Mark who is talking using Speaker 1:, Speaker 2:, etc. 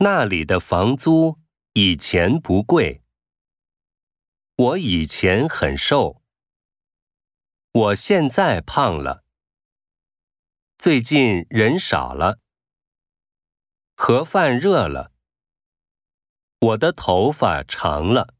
Speaker 1: 那里的房租以前不贵。我以前很瘦。我现在胖了。最近人少了。盒饭热了。我的头发长了。